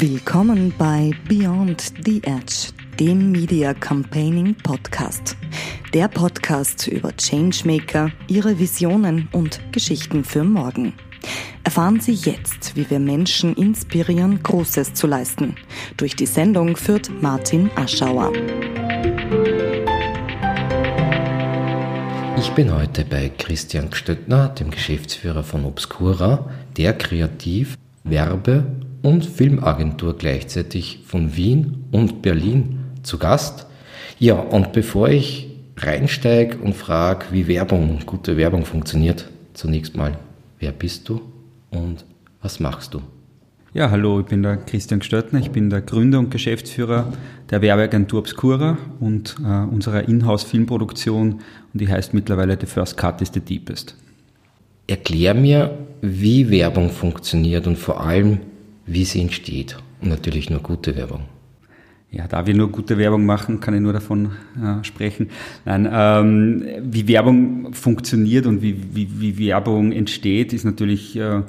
Willkommen bei Beyond the Edge, dem Media Campaigning Podcast. Der Podcast über Changemaker, ihre Visionen und Geschichten für morgen. Erfahren Sie jetzt, wie wir Menschen inspirieren, Großes zu leisten. Durch die Sendung führt Martin Aschauer. Ich bin heute bei Christian Stöttner, dem Geschäftsführer von Obscura, der Kreativ-, Werbe- und Filmagentur gleichzeitig von Wien und Berlin zu Gast. Ja, und bevor ich reinsteige und frage, wie Werbung, gute Werbung funktioniert, zunächst mal, wer bist du und was machst du? Ja, hallo, ich bin der Christian Gestöttner, ich bin der Gründer und Geschäftsführer der Werbeagentur Obscura und äh, unserer Inhouse-Filmproduktion und die heißt mittlerweile The First Cut is the Deepest. Erklär mir, wie Werbung funktioniert und vor allem, wie sie entsteht. Und natürlich nur gute Werbung. Ja, da wir nur gute Werbung machen, kann ich nur davon äh, sprechen. Nein, ähm, wie Werbung funktioniert und wie, wie, wie Werbung entsteht, ist natürlich äh,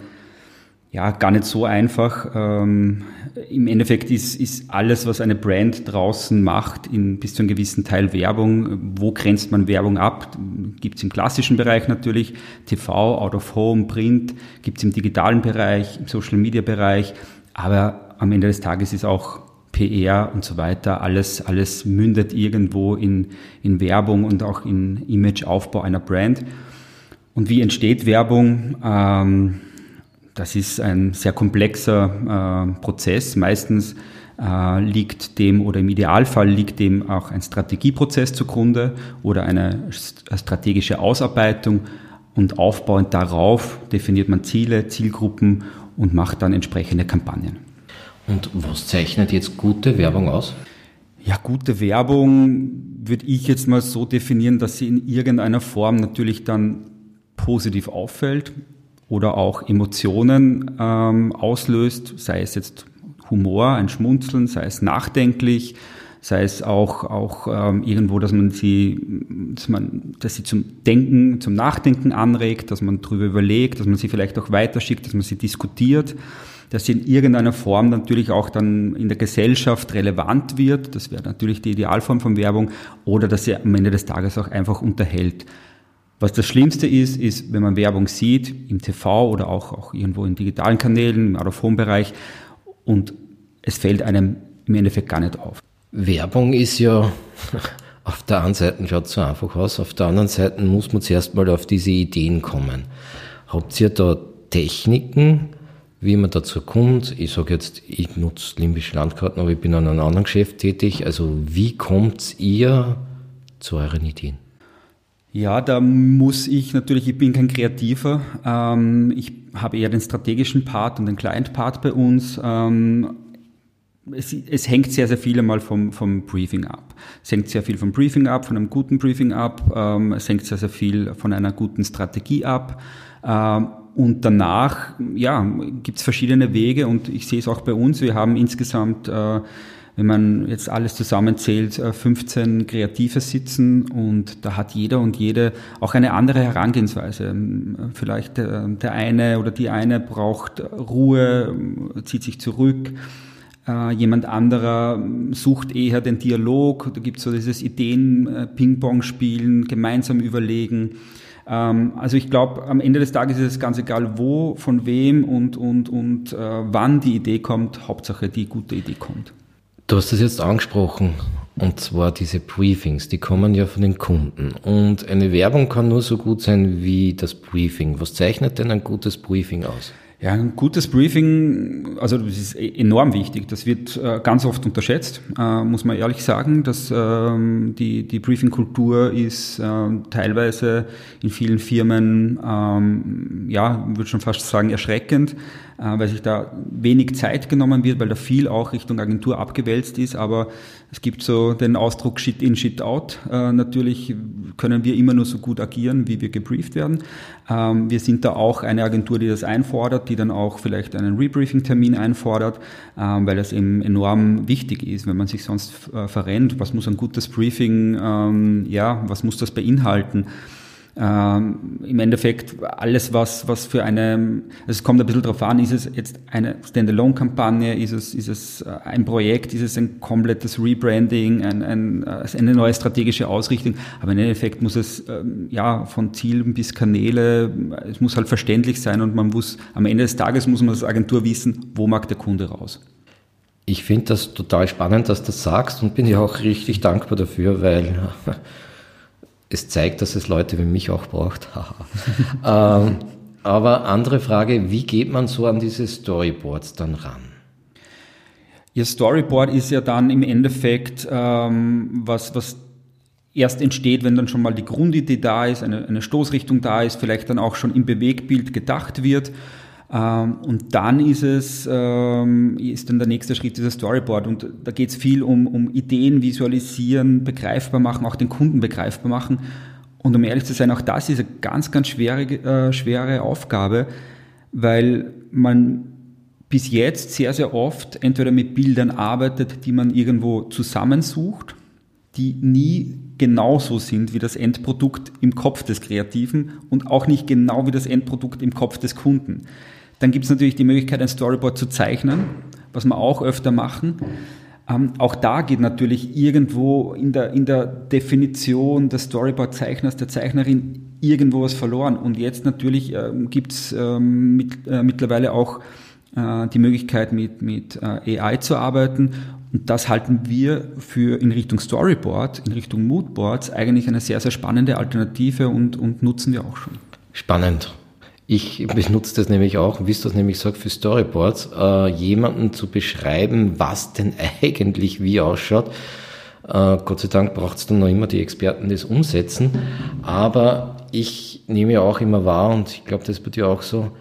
ja, gar nicht so einfach. Ähm, Im Endeffekt ist, ist alles, was eine Brand draußen macht, in bis zu einem gewissen Teil Werbung. Wo grenzt man Werbung ab? Gibt es im klassischen Bereich natürlich, TV, Out of Home, Print, gibt es im digitalen Bereich, im Social Media Bereich, aber am Ende des Tages ist auch PR und so weiter, alles, alles mündet irgendwo in, in Werbung und auch in Imageaufbau einer Brand. Und wie entsteht Werbung? Ähm, das ist ein sehr komplexer äh, Prozess. Meistens äh, liegt dem oder im Idealfall liegt dem auch ein Strategieprozess zugrunde oder eine strategische Ausarbeitung und aufbauend darauf definiert man Ziele, Zielgruppen und macht dann entsprechende Kampagnen. Und was zeichnet jetzt gute Werbung aus? Ja, gute Werbung würde ich jetzt mal so definieren, dass sie in irgendeiner Form natürlich dann positiv auffällt, oder auch Emotionen ähm, auslöst, sei es jetzt Humor, ein Schmunzeln, sei es nachdenklich, sei es auch, auch ähm, irgendwo, dass man sie, dass man, dass sie zum Denken, zum Nachdenken anregt, dass man drüber überlegt, dass man sie vielleicht auch weiterschickt, dass man sie diskutiert, dass sie in irgendeiner Form natürlich auch dann in der Gesellschaft relevant wird, das wäre natürlich die Idealform von Werbung, oder dass sie am Ende des Tages auch einfach unterhält. Was das Schlimmste ist, ist, wenn man Werbung sieht, im TV oder auch, auch irgendwo in digitalen Kanälen, im Out-of-Home-Bereich und es fällt einem im Endeffekt gar nicht auf. Werbung ist ja auf der einen Seite schaut so einfach aus, auf der anderen Seite muss man zuerst mal auf diese Ideen kommen. Habt ihr da Techniken, wie man dazu kommt? Ich sage jetzt, ich nutze limbische Landkarten, aber ich bin an einem anderen Geschäft tätig. Also wie kommt ihr zu euren Ideen? Ja, da muss ich natürlich, ich bin kein Kreativer, ähm, ich habe eher den strategischen Part und den Client-Part bei uns. Ähm, es, es, hängt sehr, sehr viel einmal vom, vom Briefing ab. Es hängt sehr viel vom Briefing ab, von einem guten Briefing ab. Ähm, es hängt sehr, sehr viel von einer guten Strategie ab. Ähm, und danach, ja, gibt es verschiedene Wege und ich sehe es auch bei uns. Wir haben insgesamt äh, wenn man jetzt alles zusammenzählt, 15 äh, Kreative sitzen und da hat jeder und jede auch eine andere Herangehensweise. Ähm, vielleicht der, der eine oder die eine braucht Ruhe, zieht sich zurück. Äh, jemand anderer sucht eher den Dialog. Da gibt es so dieses Ideen-Ping-Pong-Spielen, gemeinsam überlegen. Ähm, also ich glaube, am Ende des Tages ist es ganz egal, wo, von wem und, und, und äh, wann die Idee kommt. Hauptsache, die gute Idee kommt. Du hast es jetzt angesprochen, und zwar diese Briefings, die kommen ja von den Kunden. Und eine Werbung kann nur so gut sein wie das Briefing. Was zeichnet denn ein gutes Briefing aus? Ja, ein gutes Briefing, also das ist e-, enorm wichtig. Das wird äh, ganz oft unterschätzt, äh, muss man ehrlich sagen. Dass ähm, die die Briefing-Kultur ist äh, teilweise in vielen Firmen, ähm, ja, würde schon fast sagen erschreckend, weil sich da wenig Zeit genommen wird, weil da viel auch Richtung Agentur abgewälzt ist. Aber es gibt so den Ausdruck Shit in, Shit out. natürlich können wir immer nur so gut agieren, wie wir gebrieft werden. Ähm, wir sind da auch eine Agentur, die das einfordert die dann auch vielleicht einen Rebriefing-Termin einfordert, ähm, weil das eben enorm wichtig ist, wenn man sich sonst äh, verrennt. Was muss ein gutes Briefing, ähm, ja, was muss das beinhalten? Ähm, Im Endeffekt alles, was, was für eine, es kommt ein bisschen drauf an, ist es jetzt eine Standalone-Kampagne, ist es, ist es äh, ein Projekt, ist es ein komplettes Rebranding, ein, ein, äh, eine neue strategische Ausrichtung, aber im Endeffekt muss es ähm, ja von Zielen bis Kanäle, es muss halt verständlich sein und man muss, am Ende des Tages muss man als Agentur wissen, wo mag der Kunde raus. Ich finde das total spannend, dass du das sagst und bin ja auch richtig dankbar dafür, weil es zeigt, dass es Leute wie mich auch braucht. ähm, aber andere Frage, wie geht man so an diese Storyboards dann ran? Ihr Storyboard ist ja dann im Endeffekt ähm, was, was erst entsteht, wenn dann schon mal die Grundidee da ist, eine, eine Stoßrichtung da ist, vielleicht dann auch schon im Bewegbild gedacht wird. Ähm, und dann ist es, ähm, ist dann der nächste Schritt dieser Storyboard. Und da geht es viel um, um Ideen visualisieren, begreifbar machen, auch den Kunden begreifbar machen. Und um ehrlich zu sein, auch das ist eine ganz, ganz schwere, äh, schwere Aufgabe, weil man bis jetzt sehr, sehr oft entweder mit Bildern arbeitet, die man irgendwo zusammensucht, die nie genauso sind wie das Endprodukt im Kopf des Kreativen und auch nicht genau wie das Endprodukt im Kopf des Kunden. Dann gibt es natürlich die Möglichkeit, ein Storyboard zu zeichnen, was wir auch öfter machen. Ähm, auch da geht natürlich irgendwo in der, in der Definition des Storyboard-Zeichners, der Zeichnerin, irgendwo was verloren. Und jetzt natürlich ähm, gibt es ähm, mit, äh, mittlerweile auch äh, die Möglichkeit, mit, mit äh, AI zu arbeiten. Und das halten wir für in Richtung Storyboard, in Richtung Moodboards eigentlich eine sehr, sehr spannende Alternative und, und nutzen wir auch schon. Spannend. Ich benutze das nämlich auch, wie du das nämlich sagst, für Storyboards, äh, jemanden zu beschreiben, was denn eigentlich wie ausschaut. Äh, Gott sei Dank braucht es dann noch immer die Experten, die es umsetzen. Aber ich nehme ja auch immer wahr, und ich glaube, das bei dir auch so,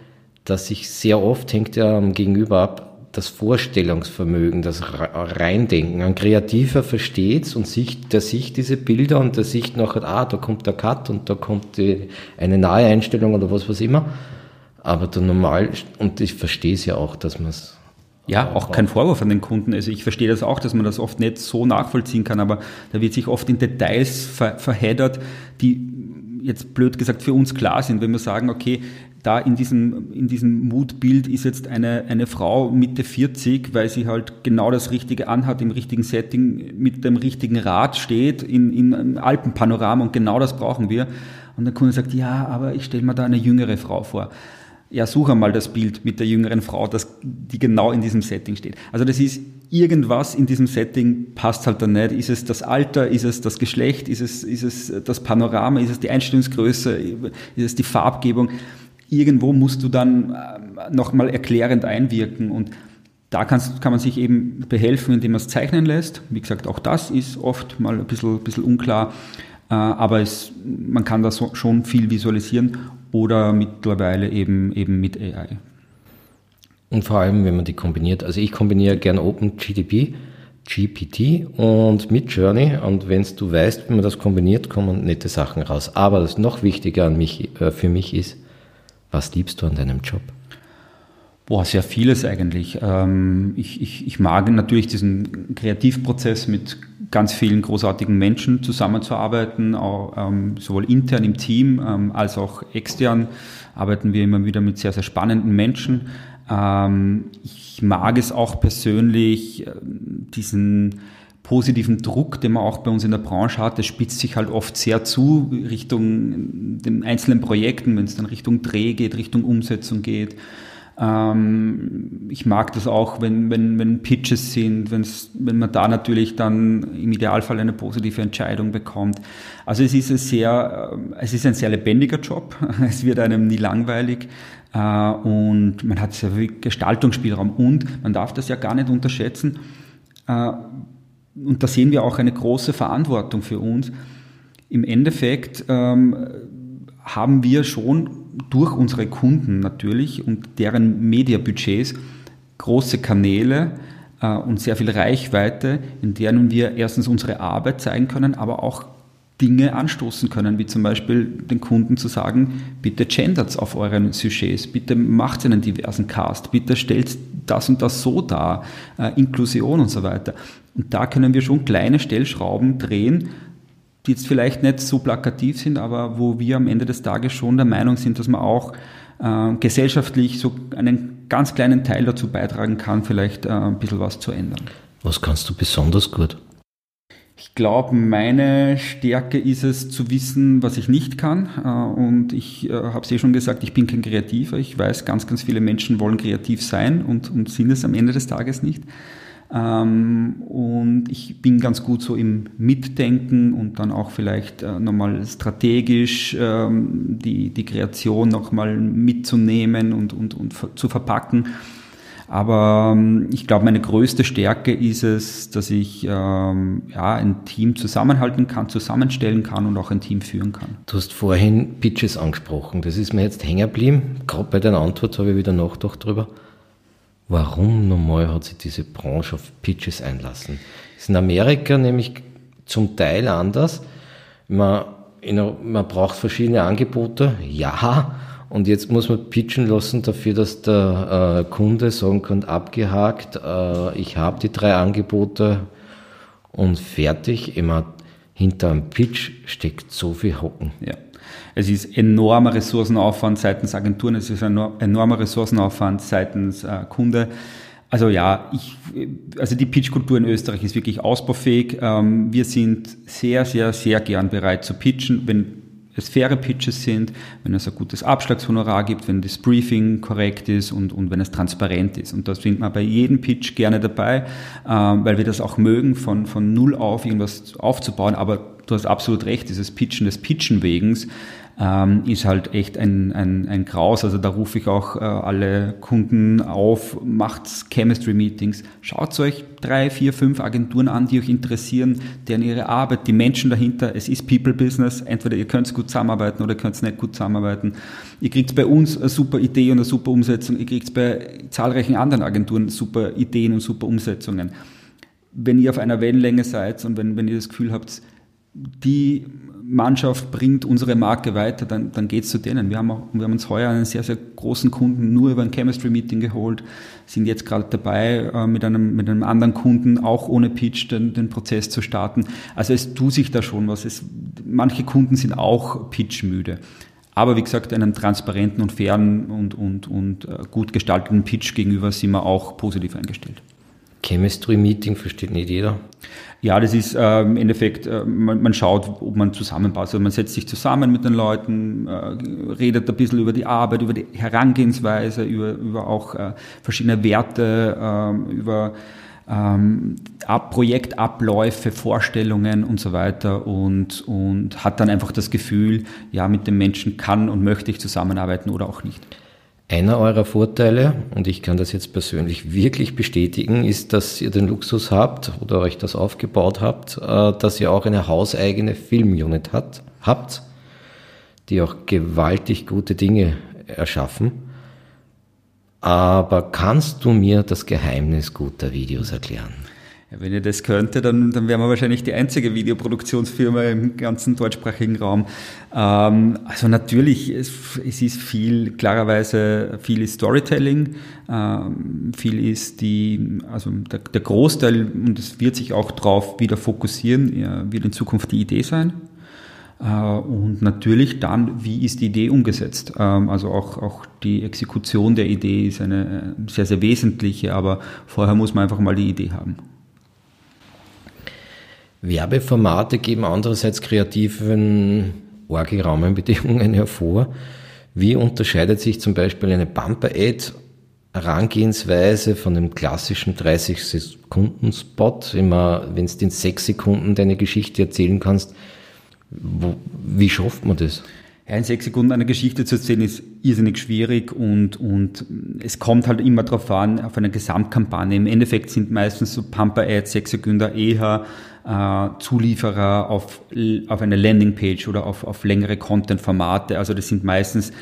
dass sich sehr oft hängt ja am Gegenüber ab, das Vorstellungsvermögen, das Reindenken. Ein Kreativer versteht's und sieht, der sieht diese Bilder und der sieht nachher, ah, da kommt der Cut und da kommt die, eine nahe Einstellung oder was was immer. Aber der normal, und ich verstehe es ja auch, dass man es ja, auch kein Vorwurf an den Kunden. Also ich verstehe das auch, dass man das oft nicht so nachvollziehen kann, aber da wird sich oft in Details ver verheddert, die jetzt blöd gesagt für uns klar sind, wenn wir sagen, okay, da in diesem, in diesem Mutbild ist jetzt eine, eine Frau Mitte 40, weil sie halt genau das Richtige anhat, im richtigen Setting, mit dem richtigen Rad steht, in, in einem Alpenpanorama und genau das brauchen wir. Und der Kunde sagt, ja, aber ich stelle mir da eine jüngere Frau vor. Ja, such einmal das Bild mit der jüngeren Frau, das, die genau in diesem Setting steht. Also das ist irgendwas in diesem Setting passt halt dann nicht. Ist es das Alter, ist es das Geschlecht, ist es, ist es das Panorama, ist es die Einstellungsgröße, ist es die Farbgebung? Irgendwo musst du dann äh, nochmal erklärend einwirken und da kannst, kann man sich eben behelfen, indem man es zeichnen lässt. Wie gesagt, auch das ist oft mal ein bisschen, bisschen unklar, äh, aber es, man kann da so, schon viel visualisieren oder mittlerweile eben, eben mit AI. Und vor allem, wenn man die kombiniert. Also ich kombiniere gerne OpenGDP, GPT und mit Journey. Und wenn du weißt, wie man das kombiniert, kommen nette Sachen raus. Aber das noch wichtiger an mich, äh, für mich ist, was liebst du an deinem Job? Boah, sehr vieles eigentlich. Ähm, ich, ich, ich mag natürlich diesen Kreativprozess mit ganz vielen großartigen Menschen zusammenzuarbeiten, auch, ähm, sowohl intern im Team ähm, als auch extern arbeiten wir immer wieder mit sehr, sehr spannenden Menschen. ich mag es auch persönlich, äh, diesen positiven Druck, den man auch bei uns in der Branche hat, der spitzt sich halt oft sehr zu Richtung den einzelnen Projekten, wenn es dann Richtung Dreh geht, Richtung Umsetzung geht. Ähm, ich mag das auch, wenn, wenn, wenn Pitches sind, wenn's, wenn man da natürlich dann im Idealfall eine positive Entscheidung bekommt. Also es ist ein sehr, äh, es ist ein sehr lebendiger Job. Es wird einem nie langweilig. Äh, und man hat sehr viel Gestaltungsspielraum und man darf das ja gar nicht unterschätzen äh, und da sehen wir auch eine große Verantwortung für uns. Im Endeffekt ähm, haben wir schon durch unsere Kunden natürlich und deren Mediabudgets große Kanäle äh, und sehr viel Reichweite, in denen wir erstens unsere Arbeit zeigen können, aber auch Dinge anstoßen können, wie zum Beispiel den Kunden zu sagen, bitte gendert auf euren Sujets, bitte macht einen diversen Cast, bitte stellt das und das so dar, äh, Inklusion und so weiter. Und da können wir schon kleine Stellschrauben drehen, die jetzt vielleicht nicht so plakativ sind, aber wo wir am Ende des Tages schon der Meinung sind, dass man auch äh, gesellschaftlich so einen ganz kleinen Teil dazu beitragen kann, vielleicht äh, ein bisschen was zu ändern. Was kannst du besonders gut? Ich glaube, meine Stärke ist es zu wissen, was ich nicht kann. Äh, und ich äh, habe es eh schon gesagt, ich bin kein Kreativer. Ich weiß, ganz, ganz viele Menschen wollen kreativ sein und, und sind es am Ende des Tages nicht. Ähm, und ich bin ganz gut so im Mitdenken und dann auch vielleicht äh, nochmal strategisch ähm, die, die Kreation nochmal mitzunehmen und, und, und zu verpacken. Aber ähm, ich glaube, meine größte Stärke ist es, dass ich ähm, ja, ein Team zusammenhalten kann, zusammenstellen kann und auch ein Team führen kann. Du hast vorhin Pitches angesprochen. Das ist mir jetzt hängen geblieben. Gerade bei deiner Antwort habe ich wieder nachgedacht darüber. Warum nochmal hat sich diese Branche auf Pitches einlassen? Ist in Amerika nämlich zum Teil anders. Man, man braucht verschiedene Angebote, ja, und jetzt muss man pitchen lassen dafür, dass der äh, Kunde sagen kann, abgehakt, äh, ich habe die drei Angebote und fertig. Immer hinter einem Pitch steckt so viel Hocken. Ja. Es ist enormer Ressourcenaufwand seitens Agenturen, es ist ein enormer Ressourcenaufwand seitens äh, Kunde. Also ja, ich, also die Pitchkultur in Österreich ist wirklich ausbaufähig. Ähm, wir sind sehr, sehr, sehr gern bereit zu pitchen, wenn es faire Pitches sind, wenn es ein gutes Abschlagshonorar gibt, wenn das Briefing korrekt ist und, und wenn es transparent ist. Und da sind wir bei jedem Pitch gerne dabei, ähm, weil wir das auch mögen, von, von null auf irgendwas aufzubauen. Aber du hast absolut recht, dieses Pitchen des Pitchen wegens ähm, ist halt echt ein, ein, ein Graus. Also da rufe ich auch äh, alle Kunden auf, macht Chemistry-Meetings, schaut euch drei, vier, fünf Agenturen an, die euch interessieren, deren ihre Arbeit, die Menschen dahinter, es ist People-Business, entweder ihr könnt gut zusammenarbeiten oder ihr könnt nicht gut zusammenarbeiten. Ihr kriegt bei uns eine super Idee und eine super Umsetzung, ihr kriegt bei zahlreichen anderen Agenturen super Ideen und super Umsetzungen. Wenn ihr auf einer Wellenlänge seid und wenn, wenn ihr das Gefühl habt, die Mannschaft bringt unsere Marke weiter, dann, dann geht es zu denen. Wir haben, auch, wir haben uns heuer einen sehr, sehr großen Kunden nur über ein Chemistry-Meeting geholt, sind jetzt gerade dabei, äh, mit, einem, mit einem anderen Kunden auch ohne Pitch den, den Prozess zu starten. Also es tut sich da schon was. Es, manche Kunden sind auch pitchmüde. Aber wie gesagt, einem transparenten und fairen und, und, und äh, gut gestalteten Pitch gegenüber sind wir auch positiv eingestellt. Chemistry-Meeting versteht nicht jeder. Ja, das ist äh, im Endeffekt, äh, man, man, schaut, ob man zusammenpasst. Also man setzt sich zusammen mit den Leuten, äh, redet ein bisschen über die Arbeit, über die Herangehensweise, über, über auch äh, verschiedene Werte, ähm, über ähm, Projektabläufe, Vorstellungen und so weiter und, und hat dann einfach das Gefühl, ja, mit dem Menschen kann und möchte ich zusammenarbeiten oder auch nicht. Einer eurer Vorteile, und ich kann das jetzt persönlich wirklich bestätigen, ist, dass ihr den Luxus habt oder euch das aufgebaut habt, äh, dass ihr auch eine hauseigene Filmunit hat, habt, die auch gewaltig gute Dinge erschaffen. Aber kannst du mir das Geheimnis guter Videos erklären? Wenn ihr das könnte, dann, dann wären wir wahrscheinlich die einzige Videoproduktionsfirma im ganzen deutschsprachigen Raum. Ähm, also natürlich, es, es, ist viel, klarerweise viel ist Storytelling, ähm, viel ist die, also der, der Großteil, und es wird sich auch darauf wieder fokussieren, ja, wird in Zukunft die Idee sein. Äh, und natürlich dann, wie ist die Idee umgesetzt? Ähm, also auch, auch die Exekution der Idee ist eine äh, sehr, sehr wesentliche, aber vorher muss man einfach mal die Idee haben. Werbeformate geben andererseits kreativen Orgelrahmenbedingungen hervor. Wie unterscheidet sich zum Beispiel eine Bumper-Ad Herangehensweise von dem klassischen 30-Sekunden-Spot, immer, wenn du in sechs Sekunden deine Geschichte erzählen kannst, wo, wie schafft man das? In sechs Sekunden eine Geschichte zu erzählen ist irrsinnig schwierig und, und es kommt halt immer darauf an, auf eine Gesamtkampagne. Im Endeffekt sind meistens so Pumper-Ads, sechs Sekunden eher äh, Zulieferer auf, auf eine Landingpage oder auf, auf längere Content-Formate. Also das sind meistens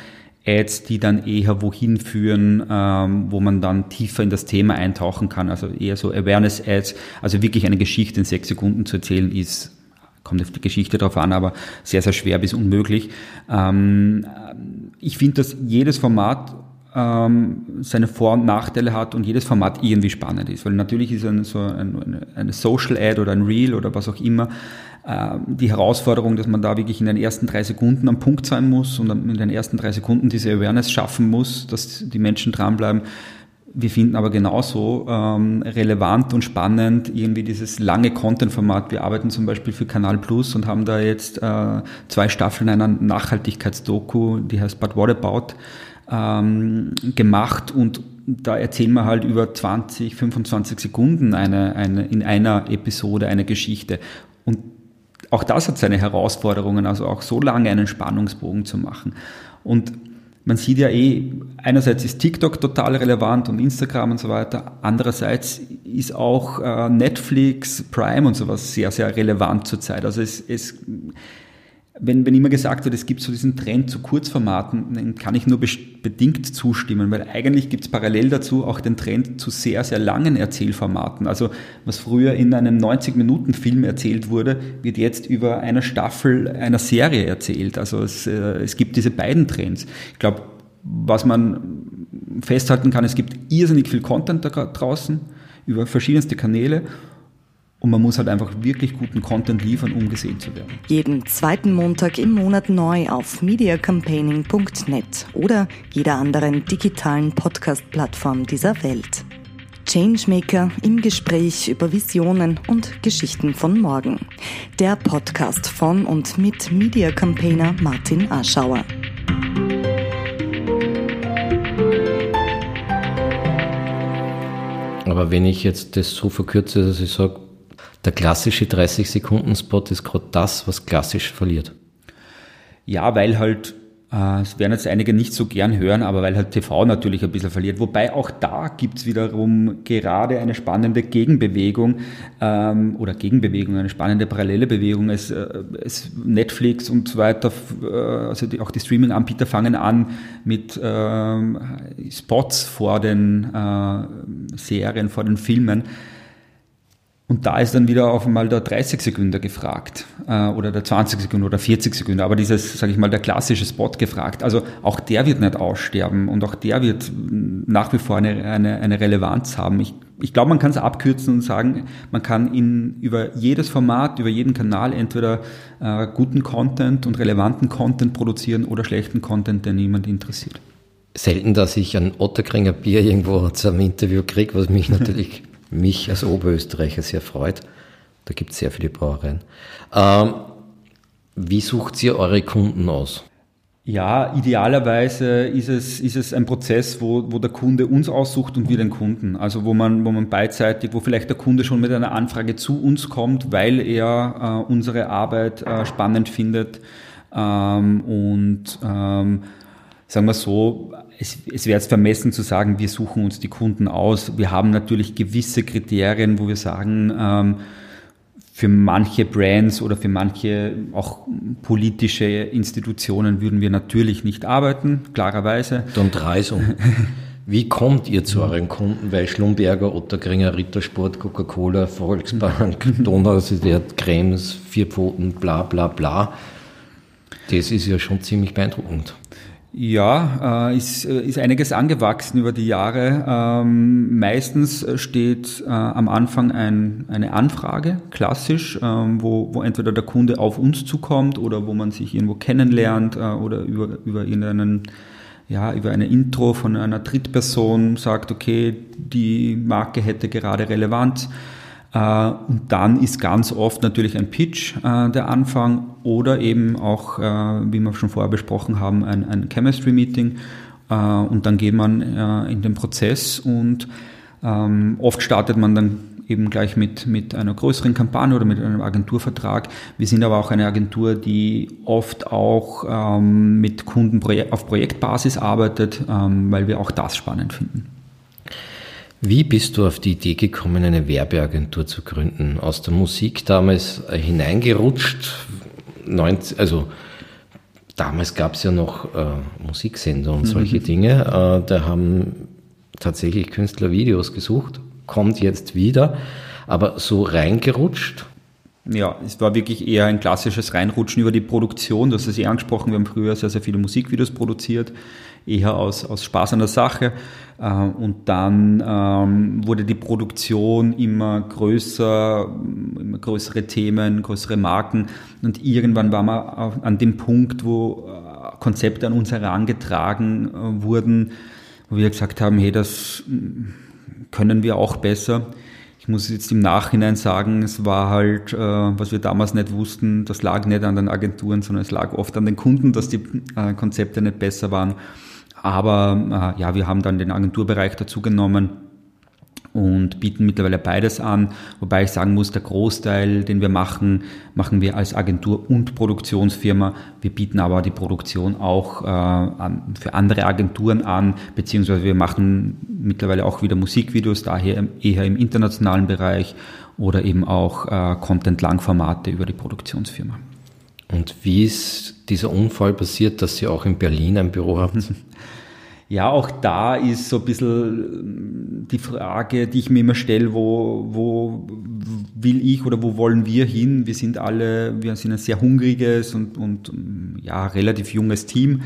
Ads, die dann eher wohin führen, ähm, wo man dann tiefer in das Thema eintauchen kann. Also eher so Awareness-Ads. Also wirklich eine Geschichte in sechs Sekunden zu erzählen ist kommt auf die Geschichte drauf an, aber sehr, sehr schwer bis unmöglich. Ähm, ich finde, dass jedes Format ähm, seine Vor- und Nachteile hat und jedes Format irgendwie spannend ist. Weil natürlich ist ein, so ein, eine Social Ad oder ein Reel oder was auch immer äh, die Herausforderung, dass man da wirklich in den ersten drei Sekunden am Punkt sein muss und in den ersten drei Sekunden diese Awareness schaffen muss, dass die Menschen dranbleiben. Wir finden aber genauso ähm, relevant und spannend irgendwie dieses lange Content-Format. Wir arbeiten zum Beispiel für Kanal Plus und haben da jetzt äh, zwei Staffeln einer Nachhaltigkeitsdoku, die heißt But What About, ähm, gemacht und da erzählen wir halt über 20, 25 Sekunden eine, eine, in einer Episode eine Geschichte. Und auch das hat seine Herausforderungen, also auch so lange einen Spannungsbogen zu machen. Und man sieht ja eh, einerseits ist TikTok total relevant und Instagram und so weiter, andererseits ist auch äh, Netflix, Prime und sowas sehr, sehr relevant zurzeit. Also es, es wenn, wenn immer gesagt wird, es gibt so diesen Trend zu Kurzformaten, dann kann ich nur bedingt zustimmen, weil eigentlich gibt es parallel dazu auch den Trend zu sehr, sehr langen Erzählformaten. Also was früher in einem 90-Minuten-Film erzählt wurde, wird jetzt über eine Staffel einer Serie erzählt. Also es, äh, es gibt diese beiden Trends. Ich glaube, was man festhalten kann, es gibt irrsinnig viel Content da draußen über verschiedenste Kanäle und man muss halt einfach wirklich guten Content liefern, um gesehen zu werden. Jeden zweiten Montag im Monat neu auf mediacampaigning.net oder jeder anderen digitalen Podcast-Plattform dieser Welt. Changemaker im Gespräch über Visionen und Geschichten von morgen. Der Podcast von und mit Media Campaigner Martin Aschauer. Aber wenn ich jetzt das so verkürze, dass ich sage, der klassische 30-Sekunden-Spot ist gerade das, was klassisch verliert. Ja, weil halt, äh, es werden jetzt einige nicht so gern hören, aber weil halt TV natürlich ein bisschen verliert. Wobei auch da gibt's wiederum gerade eine spannende Gegenbewegung ähm, oder Gegenbewegung, eine spannende parallele Bewegung. Es, äh, es Netflix und so weiter, äh, also die, auch die Streaming-Anbieter fangen an mit ähm, Spots vor den äh, Serien, vor den Filmen und da ist dann wieder auf einmal der 30 Sekunden gefragt äh, oder der 20 Sekunden oder 40 Sekunden, aber dieses, sage ich mal, der klassische Spot gefragt. Also auch der wird nicht aussterben und auch der wird nach wie vor eine, eine, eine Relevanz haben. Ich, ich glaube, man kann es abkürzen und sagen, man kann in, über jedes Format, über jeden Kanal entweder äh, guten Content und relevanten Content produzieren oder schlechten Content, der niemand interessiert. Selten, dass ich ein Otterkringer Bier irgendwo zum Interview kriege, was mich natürlich mich als Oberösterreicher sehr freut. Da gibt es sehr viele Brauereien. Ähm, wie sucht ihr eure Kunden aus? Ja, idealerweise ist es, ist es ein Prozess, wo, wo der Kunde uns aussucht und wir den Kunden. Also wo man, wo man beidseitig, wo vielleicht der Kunde schon mit einer Anfrage zu uns kommt, weil er äh, unsere Arbeit äh, spannend findet ähm, und ähm, sagen wir so, es, es wäre jetzt vermessen zu sagen, wir suchen uns die Kunden aus. Wir haben natürlich gewisse Kriterien, wo wir sagen, ähm, für manche Brands oder für manche auch politische Institutionen würden wir natürlich nicht arbeiten, klarerweise. Dann Dreisung. Wie kommt ihr zu euren Kunden? Weil Schlumberger, Otterkringer, Rittersport, Coca-Cola, Volksbank, Donauuniversität, Krems, Vierpfoten, bla bla bla. Das ist ja schon ziemlich beeindruckend. Ja, äh, ist, äh, ist einiges angewachsen über die Jahre. Ähm, meistens steht äh, am Anfang ein, eine Anfrage, klassisch, ähm, wo, wo entweder der Kunde auf uns zukommt oder wo man sich irgendwo kennenlernt oder über, über irgendeinen ja, über eine Intro von einer Drittperson sagt, okay, die Marke hätte gerade Relevanz. Äh, und dann ist ganz oft natürlich ein Pitch äh, der Anfang oder eben auch, äh, wie wir schon vorher besprochen haben, ein, ein Chemistry-Meeting. Und dann geht man in den Prozess und ähm, oft startet man dann eben gleich mit, mit einer größeren Kampagne oder mit einem Agenturvertrag. Wir sind aber auch eine Agentur, die oft auch ähm, mit Kunden auf Projektbasis arbeitet, ähm, weil wir auch das spannend finden. Wie bist du auf die Idee gekommen, eine Werbeagentur zu gründen? Aus der Musik damals hineingerutscht? 90, also damals gab es ja noch äh, Musiksender und solche mhm. Dinge. Äh, da haben tatsächlich Künstler Videos gesucht, kommt jetzt wieder, aber so reingerutscht. Ja, es war wirklich eher ein klassisches Reinrutschen über die Produktion. Du hast es eh angesprochen, wir haben früher sehr, sehr viele Musikvideos produziert eher aus, aus Spaß an der Sache. Äh, und dann ähm, wurde die Produktion immer größer, immer größere Themen, größere Marken. Und irgendwann waren wir an dem Punkt, wo äh, Konzepte an uns herangetragen äh, wurden, wo wir gesagt haben, hey, das können wir auch besser. Ich muss jetzt im Nachhinein sagen, es war halt, äh, was wir damals nicht wussten, das lag nicht an den Agenturen, sondern es lag oft an den Kunden, dass die äh, Konzepte nicht besser waren. Aber äh, ja, wir haben dann den Agenturbereich dazu genommen und bieten mittlerweile beides an, wobei ich sagen muss, der Großteil, den wir machen, machen wir als Agentur und Produktionsfirma. Wir bieten aber die Produktion auch äh, an, für andere Agenturen an, beziehungsweise wir machen mittlerweile auch wieder Musikvideos, daher eher im internationalen Bereich oder eben auch äh, Content-Langformate über die Produktionsfirma. Und wie ist dieser Unfall passiert, dass Sie auch in Berlin ein Büro haben? Ja, auch da ist so ein bisschen ähm, die Frage, die ich mir immer stelle, wo, wo will ich oder wo wollen wir hin? Wir sind alle, wir sind ein sehr hungriges und, und ja, relativ junges Team.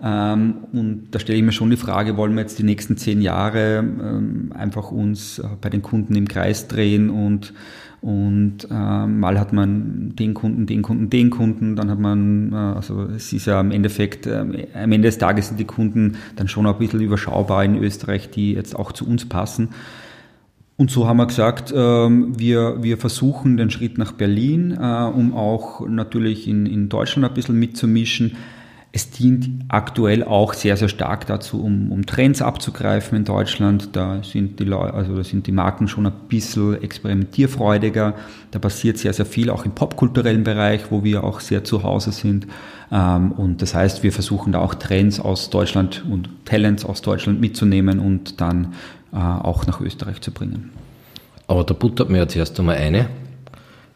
Ähm, und da stelle ich mir schon die Frage, wollen wir jetzt die nächsten zehn Jahre ähm, einfach uns äh, bei den Kunden im Kreis drehen und und äh, mal hat man den Kunden, den Kunden, den Kunden, dann hat man, äh, also es ist ja im Endeffekt, äh, am Ende des Tages sind die Kunden dann schon ein bisschen überschaubar in Österreich, die jetzt auch zu uns passen. Und so haben wir gesagt, ähm, wir, wir versuchen den Schritt nach Berlin, äh, um auch natürlich in, in Deutschland ein bisschen mitzumischen. Es dient aktuell auch sehr, sehr stark dazu, um, um Trends abzugreifen in Deutschland. Da sind, die Leute, also da sind die Marken schon ein bisschen experimentierfreudiger. Da passiert sehr, sehr viel, auch im popkulturellen Bereich, wo wir auch sehr zu Hause sind. Ähm, und das heißt, wir versuchen da auch Trends aus Deutschland und Talents aus Deutschland mitzunehmen und dann äh, auch nach Österreich zu bringen. Aber da buttert man ja zuerst einmal eine,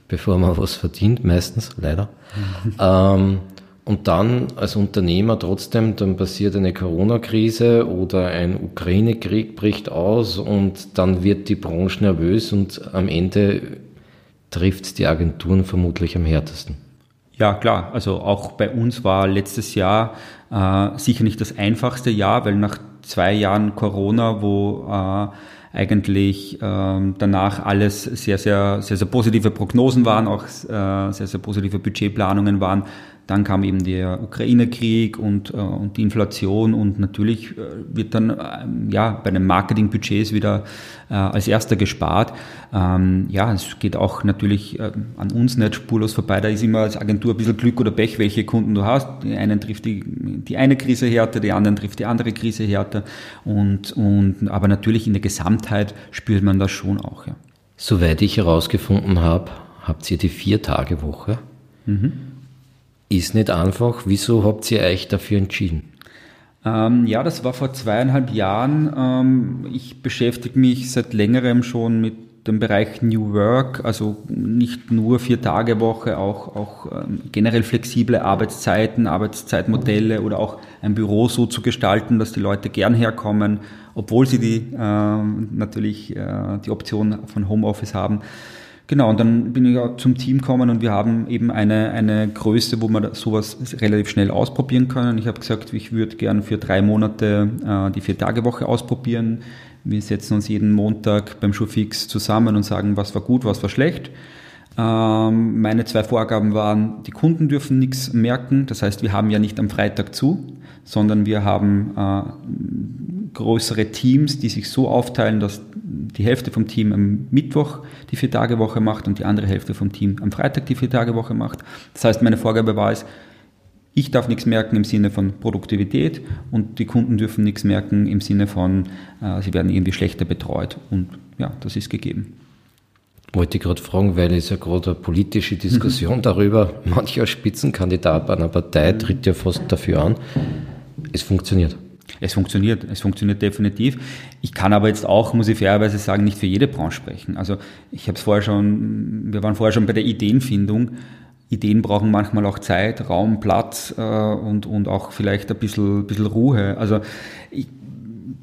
bevor man was verdient, meistens, leider. ähm, und dann als Unternehmer trotzdem, dann passiert eine Corona-Krise oder ein Ukraine-Krieg bricht aus und dann wird die Branche nervös und am Ende trifft die Agenturen vermutlich am härtesten. Ja, klar. Also auch bei uns war letztes Jahr äh, sicher nicht das einfachste Jahr, weil nach zwei Jahren Corona, wo äh, eigentlich ähm, danach alles sehr, sehr, sehr, sehr positive Prognosen waren, auch äh, sehr, sehr positive Budgetplanungen waren, dann kam eben der Ukraine-Krieg und, äh, und die Inflation und natürlich äh, wird dann ähm, ja, bei den Marketingbudgets wieder äh, als erster gespart. Ähm, ja, es geht auch natürlich an uns nicht spurlos vorbei. Da ist immer als Agentur ein bisschen Glück oder Pech, welche Kunden du hast. Die einen trifft die, die eine Krise härter, die anderen trifft die andere Krise härter. Und, und, aber natürlich in der Gesamtheit spürt man das schon auch. Ja. Soweit ich herausgefunden habe, habt ihr die Vier-Tage-Woche. Mhm. Ist nicht einfach. Wieso habt ihr euch dafür entschieden? Ähm, ja, das war vor zweieinhalb Jahren. Ähm, ich beschäftige mich seit längerem schon mit dem Bereich New Work, also nicht nur vier Tage Woche, auch, auch ähm, generell flexible Arbeitszeiten, Arbeitszeitmodelle oder auch ein Büro so zu gestalten, dass die Leute gern herkommen, obwohl sie die äh, natürlich äh, die Option von Homeoffice haben. Genau, und dann bin ich auch zum Team gekommen und wir haben eben eine, eine Größe, wo wir sowas relativ schnell ausprobieren können. Ich habe gesagt, ich würde gern für drei Monate äh, die Vier-Tage-Woche ausprobieren. Wir setzen uns jeden Montag beim Schulfix zusammen und sagen, was war gut, was war schlecht. Ähm, meine zwei Vorgaben waren, die Kunden dürfen nichts merken. Das heißt, wir haben ja nicht am Freitag zu, sondern wir haben äh, größere Teams, die sich so aufteilen, dass die Hälfte vom Team am Mittwoch die Vier-Tage-Woche macht und die andere Hälfte vom Team am Freitag die Vier-Tage-Woche macht. Das heißt, meine Vorgabe war es, ich darf nichts merken im Sinne von Produktivität und die Kunden dürfen nichts merken im Sinne von, äh, sie werden irgendwie schlechter betreut. Und ja, das ist gegeben. Wollte ich gerade fragen, weil es ja gerade eine politische Diskussion mhm. darüber, mancher Spitzenkandidat bei einer Partei tritt ja fast dafür an. Es funktioniert. Es funktioniert, es funktioniert definitiv. Ich kann aber jetzt auch, muss ich fairerweise sagen, nicht für jede Branche sprechen. Also ich habe es vorher schon, wir waren vorher schon bei der Ideenfindung. Ideen brauchen manchmal auch Zeit, Raum, Platz äh, und, und auch vielleicht ein bisschen, bisschen Ruhe. Also ich,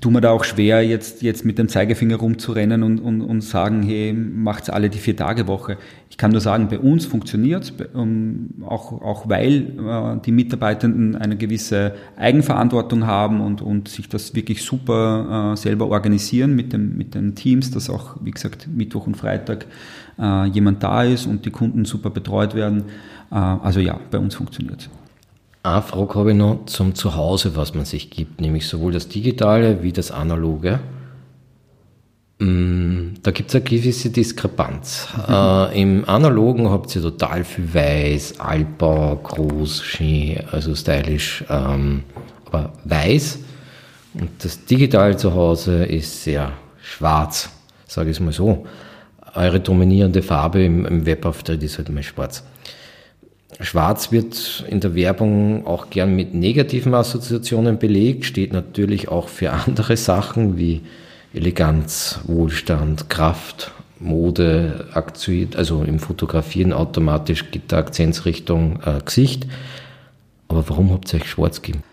tue mir da auch schwer, jetzt, jetzt mit dem Zeigefinger rumzurennen und, und, und sagen, hey, macht's alle die Vier-Tage-Woche. Ich kann nur sagen, bei uns funktioniert's, um, auch, auch weil äh, die Mitarbeitenden eine gewisse Eigenverantwortung haben und, und sich das wirklich super äh, selber organisieren mit, dem, mit den Teams, dass auch, wie gesagt, Mittwoch und Freitag äh, jemand da ist und die Kunden super betreut werden. Äh, also ja, bei uns funktioniert's. Eine Frage habe ich noch zum Zuhause, was man sich gibt, nämlich sowohl das Digitale wie das Analoge. Mm, da gibt es eine gewisse Diskrepanz. Mhm. Äh, Im Analogen habt ihr total viel Weiß, Altbau, groß, schön, also stylisch, ähm, aber weiß. Und das Digitale zu Hause ist sehr schwarz, sage ich es mal so. Eure dominierende Farbe im, im Webauftritt ist halt mal schwarz. Schwarz wird in der Werbung auch gern mit negativen Assoziationen belegt, steht natürlich auch für andere Sachen wie Eleganz, Wohlstand, Kraft, Mode, Akzent, also im Fotografieren automatisch geht der Akzentsrichtung äh, Gesicht. Aber warum habt ihr euch schwarz gegeben?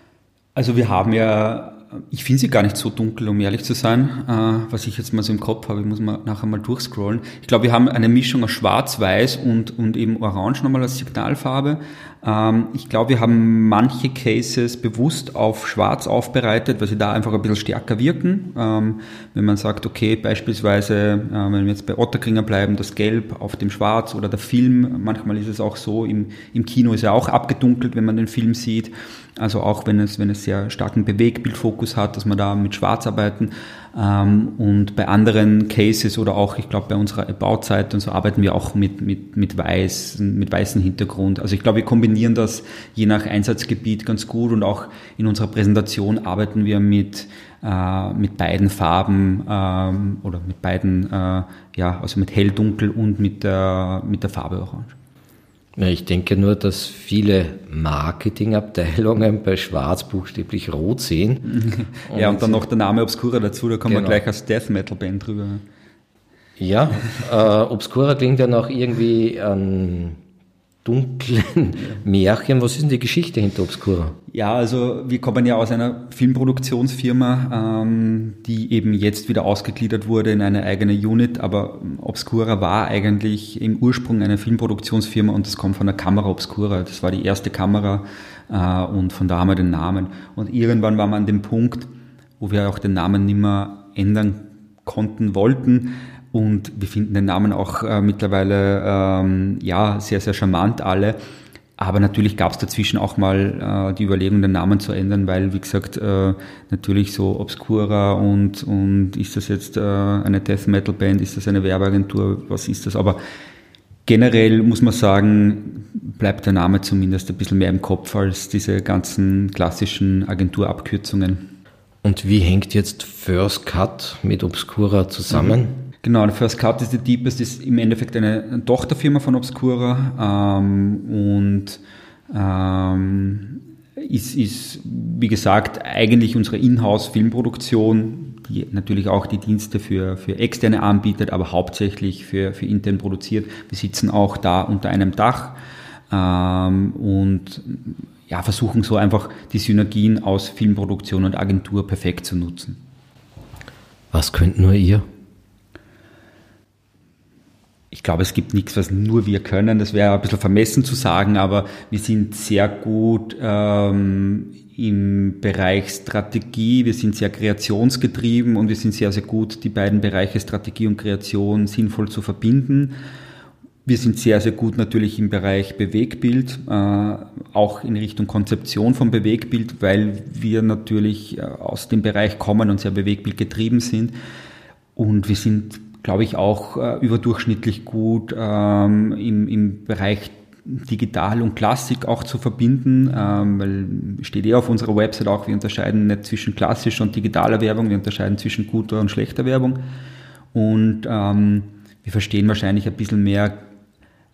Also wir haben ja ich finde sie gar nicht so dunkel, um ehrlich zu sein, äh, was ich jetzt mal so im Kopf habe. Ich muss mal nachher mal durchscrollen. Ich glaube, wir haben eine Mischung aus Schwarz-Weiß und, und eben Orange nochmal als Signalfarbe. Ähm, ich glaube, wir haben manche Cases bewusst auf Schwarz aufbereitet, weil sie da einfach ein bisschen stärker wirken. Ähm, wenn man sagt, okay, beispielsweise, äh, wenn wir jetzt bei Otterkringer bleiben, das Gelb auf dem Schwarz oder der Film, manchmal ist es auch so, im, im Kino ist er auch abgedunkelt, wenn man den Film sieht. Also auch wenn es, wenn es sehr starken Bewegbildfokus hat, dass wir da mit Schwarz arbeiten. Ähm, und bei anderen Cases oder auch, ich glaube, bei unserer Bauzeit und so arbeiten wir auch mit, mit, mit weiß, mit weißem Hintergrund. Also ich glaube, wir kombinieren das je nach Einsatzgebiet ganz gut und auch in unserer Präsentation arbeiten wir mit, äh, mit beiden Farben ähm, oder mit beiden, äh, ja, also mit hell, dunkel und mit der, mit der Farbe Orange. Ich denke nur, dass viele Marketingabteilungen bei Schwarz buchstäblich rot sehen. Und ja, und dann noch der Name Obscura dazu, da kommen genau. wir gleich als Death Metal Band drüber. Ja, äh, Obscura klingt ja noch irgendwie an dunklen Märchen. Was ist denn die Geschichte hinter Obscura? Ja, also wir kommen ja aus einer Filmproduktionsfirma, ähm, die eben jetzt wieder ausgegliedert wurde in eine eigene Unit, aber Obscura war eigentlich im Ursprung eine Filmproduktionsfirma und das kommt von der Kamera Obscura. Das war die erste Kamera äh, und von da haben wir den Namen. Und irgendwann waren wir an dem Punkt, wo wir auch den Namen nicht mehr ändern konnten, wollten und wir finden den Namen auch äh, mittlerweile ähm, ja sehr, sehr charmant alle. Aber natürlich gab es dazwischen auch mal äh, die Überlegung, den Namen zu ändern, weil, wie gesagt, äh, natürlich so Obscura und, und ist das jetzt äh, eine Death Metal Band, ist das eine Werbeagentur, was ist das? Aber generell muss man sagen, bleibt der Name zumindest ein bisschen mehr im Kopf als diese ganzen klassischen Agenturabkürzungen. Und wie hängt jetzt First Cut mit Obscura zusammen? Mhm. Genau, First Cut is the Deepest ist im Endeffekt eine Tochterfirma von Obscura ähm, und ähm, ist, ist, wie gesagt, eigentlich unsere Inhouse-Filmproduktion, die natürlich auch die Dienste für, für externe anbietet, aber hauptsächlich für, für intern produziert. Wir sitzen auch da unter einem Dach ähm, und ja, versuchen so einfach die Synergien aus Filmproduktion und Agentur perfekt zu nutzen. Was könnt nur ihr? Ich glaube, es gibt nichts, was nur wir können. Das wäre ein bisschen vermessen zu sagen, aber wir sind sehr gut ähm, im Bereich Strategie, wir sind sehr kreationsgetrieben und wir sind sehr, sehr gut, die beiden Bereiche Strategie und Kreation sinnvoll zu verbinden. Wir sind sehr, sehr gut natürlich im Bereich Bewegbild, äh, auch in Richtung Konzeption von Bewegbild, weil wir natürlich äh, aus dem Bereich kommen und sehr Bewegbild sind. Und wir sind glaube ich, auch äh, überdurchschnittlich gut ähm, im, im Bereich digital und Klassik auch zu verbinden, ähm, weil steht eh auf unserer Website auch, wir unterscheiden nicht zwischen klassischer und digitaler Werbung, wir unterscheiden zwischen guter und schlechter Werbung. Und ähm, wir verstehen wahrscheinlich ein bisschen mehr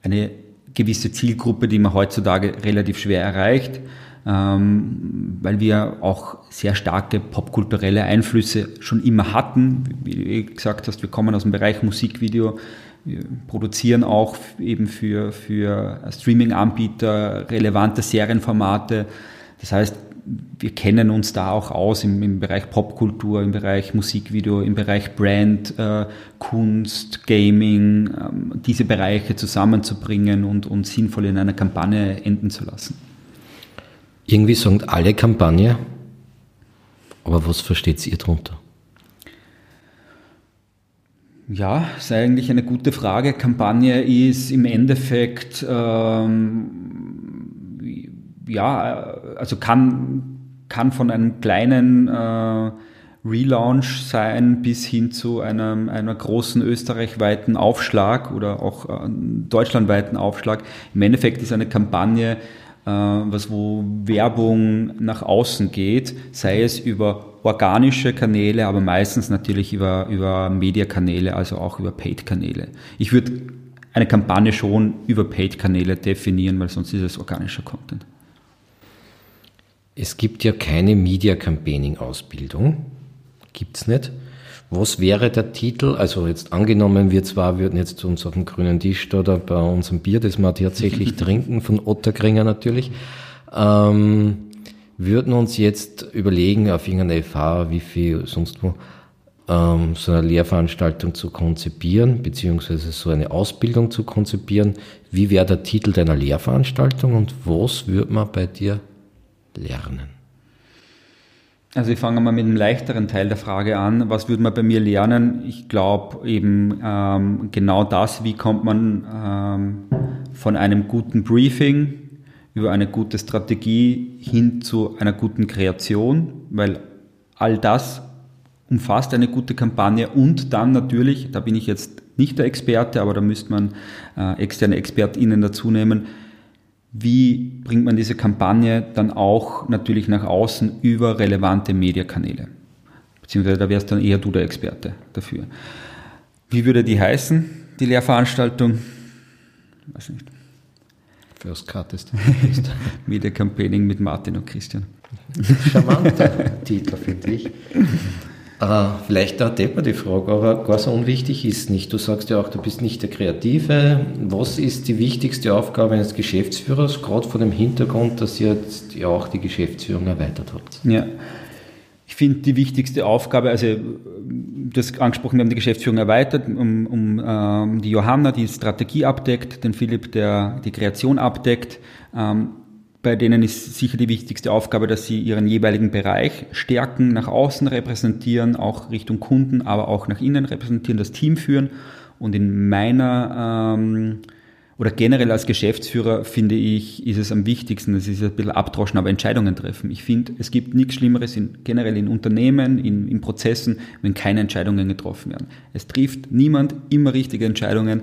eine gewisse Zielgruppe, die man heutzutage relativ schwer erreicht ähm, weil wir auch sehr starke popkulturelle Einflüsse schon immer hatten. Wie du gesagt hast, wir kommen aus dem Bereich Musikvideo, wir produzieren auch eben für, für Streaming-Anbieter relevante Serienformate. Das heißt, wir kennen uns da auch aus im, im Bereich Popkultur, im Bereich Musikvideo, im Bereich Brand, äh, Kunst, Gaming, ähm, diese Bereiche zusammenzubringen und, und sinnvoll in einer Kampagne enden zu lassen. Irgendwie sagen alle Kampagne, aber was versteht ihr darunter? Ja, ist eigentlich eine gute Frage. Kampagne ist im Endeffekt, ähm, ja, also kann, kann von einem kleinen äh, Relaunch sein bis hin zu einem, einer großen österreichweiten Aufschlag oder auch äh, deutschlandweiten Aufschlag. Im Endeffekt ist eine Kampagne, was wo Werbung nach außen geht, sei es über organische Kanäle, aber meistens natürlich über, über Mediakanäle, also auch über Paid-Kanäle. Ich würde eine Kampagne schon über Paid-Kanäle definieren, weil sonst ist es organischer Content. Es gibt ja keine Media-Campaigning-Ausbildung. Gibt es nicht. Was wäre der Titel? Also jetzt angenommen, wir zwar würden jetzt uns auf dem grünen Tisch oder bei unserem Bier, das wir tatsächlich trinken, von Otterkringer natürlich, ähm, würden uns jetzt überlegen, auf irgendeiner FH, wie viel sonst wo, ähm, so eine Lehrveranstaltung zu konzipieren, beziehungsweise so eine Ausbildung zu konzipieren. Wie wäre der Titel deiner Lehrveranstaltung und was würde man bei dir lernen? Also ich fange mal mit dem leichteren Teil der Frage an. Was würde man bei mir lernen? Ich glaube eben ähm, genau das, wie kommt man ähm, von einem guten Briefing über eine gute Strategie hin zu einer guten Kreation, weil all das umfasst eine gute Kampagne und dann natürlich, da bin ich jetzt nicht der Experte, aber da müsste man äh, externe ExpertInnen dazu nehmen, wie bringt man diese Kampagne dann auch natürlich nach außen über relevante Mediakanäle? Beziehungsweise da wärst dann eher du der Experte dafür. Wie würde die heißen, die Lehrveranstaltung? Weiß nicht. First Cut ist Media Campaigning mit Martin und Christian. Charmanter Titel, finde ich. Äh, vielleicht da man die Frage, aber gar so unwichtig ist nicht. Du sagst ja auch, du bist nicht der Kreative. Was ist die wichtigste Aufgabe eines Geschäftsführers, gerade vor dem Hintergrund, dass ihr jetzt ja auch die Geschäftsführung erweitert habt? Ja. Ich finde die wichtigste Aufgabe, also das angesprochen, wir haben die Geschäftsführung erweitert um, um ähm, die Johanna, die Strategie abdeckt, den Philipp, der die Kreation abdeckt. Ähm, bei denen ist sicher die wichtigste Aufgabe, dass sie ihren jeweiligen Bereich stärken, nach außen repräsentieren, auch Richtung Kunden, aber auch nach innen repräsentieren, das Team führen. Und in meiner ähm, oder generell als Geschäftsführer finde ich, ist es am wichtigsten, das ist ein bisschen abdroschen, aber Entscheidungen treffen. Ich finde, es gibt nichts Schlimmeres in, generell in Unternehmen, in, in Prozessen, wenn keine Entscheidungen getroffen werden. Es trifft niemand immer richtige Entscheidungen,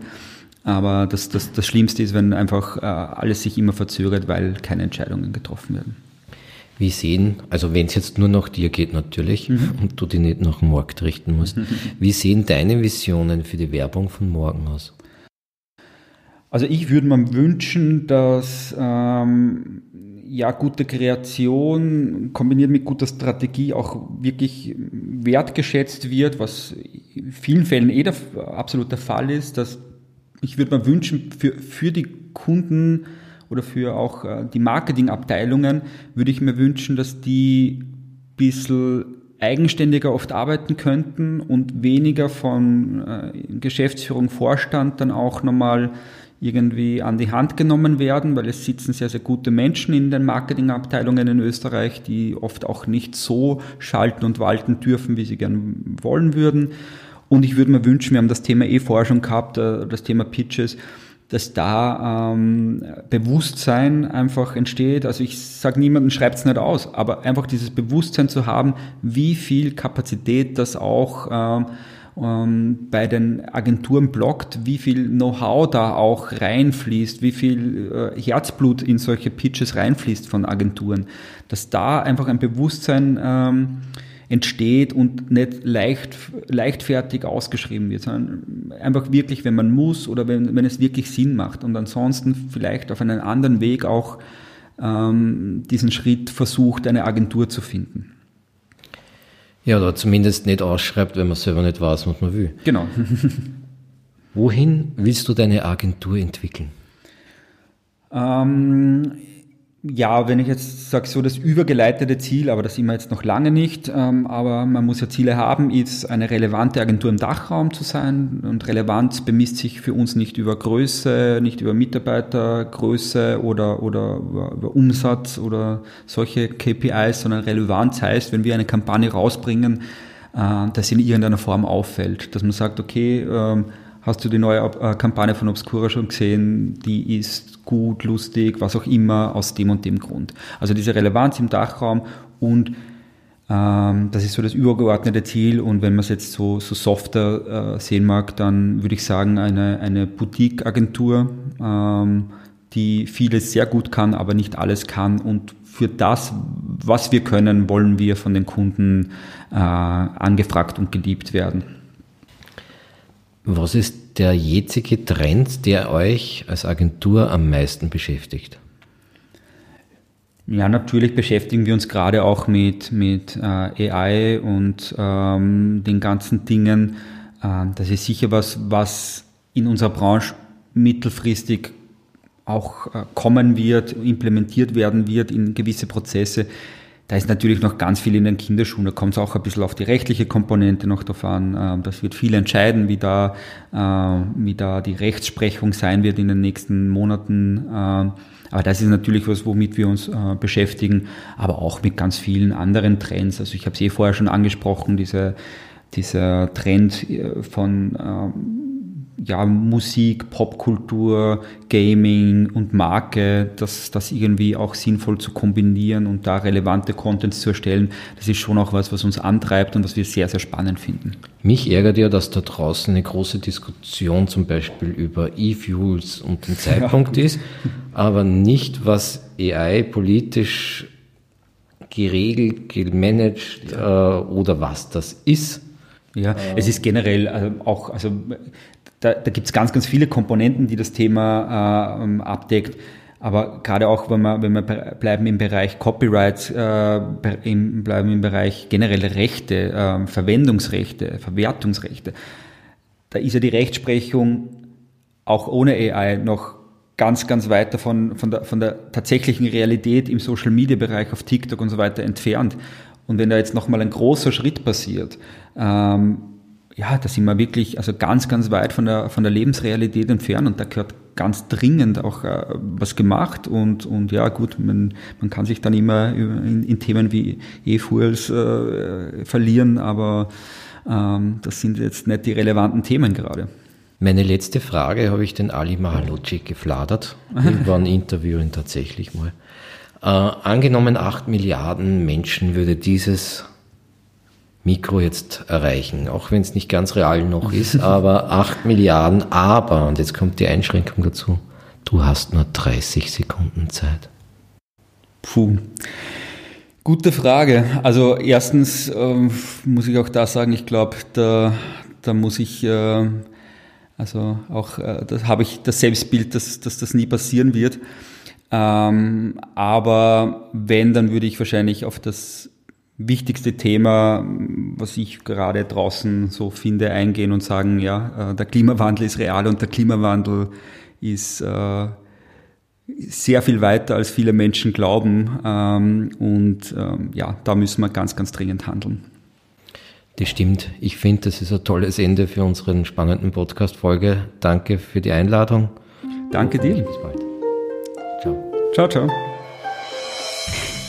aber das, das, das Schlimmste ist, wenn einfach äh, alles sich immer verzögert, weil keine Entscheidungen getroffen werden. Wie sehen, also wenn es jetzt nur nach dir geht natürlich mhm. und du dich nicht nach dem Markt richten musst, mhm. wie sehen deine Visionen für die Werbung von morgen aus? Also ich würde mir wünschen, dass ähm, ja gute Kreation kombiniert mit guter Strategie auch wirklich wertgeschätzt wird, was in vielen Fällen eh der, absolut der Fall ist. Dass ich würde mir wünschen für, für die Kunden oder für auch äh, die Marketingabteilungen würde ich mir wünschen, dass die ein bisschen eigenständiger oft arbeiten könnten und weniger von äh, Geschäftsführung, Vorstand dann auch nochmal irgendwie an die Hand genommen werden, weil es sitzen sehr, sehr gute Menschen in den Marketingabteilungen in Österreich, die oft auch nicht so schalten und walten dürfen, wie sie gern wollen würden. Und ich würde mir wünschen, wir haben das Thema eh vorher schon gehabt, äh, das Thema Pitches, dass da ähm, Bewusstsein einfach entsteht. Also ich sage niemanden, schreibt es nicht aus, aber einfach dieses Bewusstsein zu haben, wie viel Kapazität das auch ähm, ähm, bei den Agenturen blockt, wie viel Know-how da auch reinfließt, wie viel äh, Herzblut in solche Pitches reinfließt von Agenturen, dass da einfach ein Bewusstsein ähm, entsteht und nicht leicht, leichtfertig ausgeschrieben wird, sondern einfach wirklich, wenn man muss oder wenn, wenn es wirklich Sinn macht und ansonsten vielleicht auf einen anderen Weg auch ähm, diesen Schritt versucht, eine Agentur zu finden. Ja, oder zumindest nicht ausschreibt, wenn man selber nicht weiß, was man will. Genau. Wohin willst du deine Agentur entwickeln? Ähm, ja, wenn ich jetzt sage, so das übergeleitete Ziel, aber das sind wir jetzt noch lange nicht, ähm, aber man muss ja Ziele haben, ist eine relevante Agentur im Dachraum zu sein. Und Relevanz bemisst sich für uns nicht über Größe, nicht über Mitarbeitergröße oder, oder über, über Umsatz oder solche KPIs, sondern Relevanz heißt, wenn wir eine Kampagne rausbringen, äh, dass sie in irgendeiner Form auffällt. Dass man sagt, okay, ähm, hast du die neue äh, Kampagne von Obscura schon gesehen? Die ist gut, lustig, was auch immer, aus dem und dem Grund. Also diese Relevanz im Dachraum und ähm, das ist so das übergeordnete Ziel. Und wenn man es jetzt so, so softer äh, sehen mag, dann würde ich sagen, eine, eine Boutique-Agentur, ähm, die vieles sehr gut kann, aber nicht alles kann. Und für das, was wir können, wollen wir von den Kunden äh, angefragt und geliebt werden. Was ist der jetzige Trend, der euch als Agentur am meisten beschäftigt? Ja, natürlich beschäftigen wir uns gerade auch mit, mit äh, AI und ähm, den ganzen Dingen. Äh, das ist sicher was, was in unserer Branche mittelfristig auch äh, kommen wird, implementiert werden wird in gewisse Prozesse. Da ist natürlich noch ganz viel in den Kinderschuhen. Da kommt es auch ein bisschen auf die rechtliche Komponente noch drauf an. Ähm, das wird viel entscheiden, wie da, äh, wie da die Rechtsprechung sein wird in den nächsten Monaten. Ähm, aber das ist natürlich was, womit wir uns äh, beschäftigen, aber auch mit ganz vielen anderen Trends. Also ich habe es eh vorher schon angesprochen, diese, dieser Trend äh, von ähm, ja, Musik, Popkultur, Gaming und Marke, das, das irgendwie auch sinnvoll zu kombinieren und da relevante Contents zu erstellen, das ist schon auch was, was uns antreibt und was wir sehr, sehr spannend finden. Mich ärgert ja, dass da draußen eine große Diskussion zum Beispiel über E-Fuels und den Zeitpunkt ja. ist, aber nicht, was AI politisch geregelt, gemanagt äh, oder was das ist. Ja, es ist generell äh, auch, also da, da gibt es ganz, ganz viele Komponenten, die das Thema äh, ähm, abdeckt. Aber gerade auch, wenn wir, wenn wir bleiben im Bereich Copyright, äh, im, bleiben im Bereich generelle Rechte, äh, Verwendungsrechte, Verwertungsrechte, da ist ja die Rechtsprechung auch ohne AI noch ganz, ganz weit davon, von der, von der tatsächlichen Realität im Social Media Bereich auf TikTok und so weiter entfernt. Und wenn da jetzt nochmal ein großer Schritt passiert, ähm, ja, da sind wir wirklich also ganz, ganz weit von der, von der Lebensrealität entfernt und da gehört ganz dringend auch äh, was gemacht und, und ja gut, man, man kann sich dann immer in, in Themen wie E-Fuels äh, verlieren, aber ähm, das sind jetzt nicht die relevanten Themen gerade. Meine letzte Frage habe ich den Ali Mahaloci gefladert. Irgendwann interviewe ihn tatsächlich mal. Äh, angenommen, acht Milliarden Menschen würde dieses Mikro jetzt erreichen, auch wenn es nicht ganz real noch ist, aber 8 Milliarden, aber, und jetzt kommt die Einschränkung dazu, du hast nur 30 Sekunden Zeit. Puh. Gute Frage. Also erstens ähm, muss ich auch da sagen, ich glaube, da, da muss ich, äh, also auch, äh, da habe ich das Selbstbild, dass, dass das nie passieren wird. Ähm, aber wenn, dann würde ich wahrscheinlich auf das wichtigste Thema, was ich gerade draußen so finde, eingehen und sagen, ja, äh, der Klimawandel ist real und der Klimawandel ist äh, sehr viel weiter, als viele Menschen glauben. Ähm, und ähm, ja, da müssen wir ganz, ganz dringend handeln. Das stimmt. Ich finde, das ist ein tolles Ende für unseren spannenden Podcast-Folge. Danke für die Einladung. Danke dir. Bis bald. Ciao. Ciao, ciao.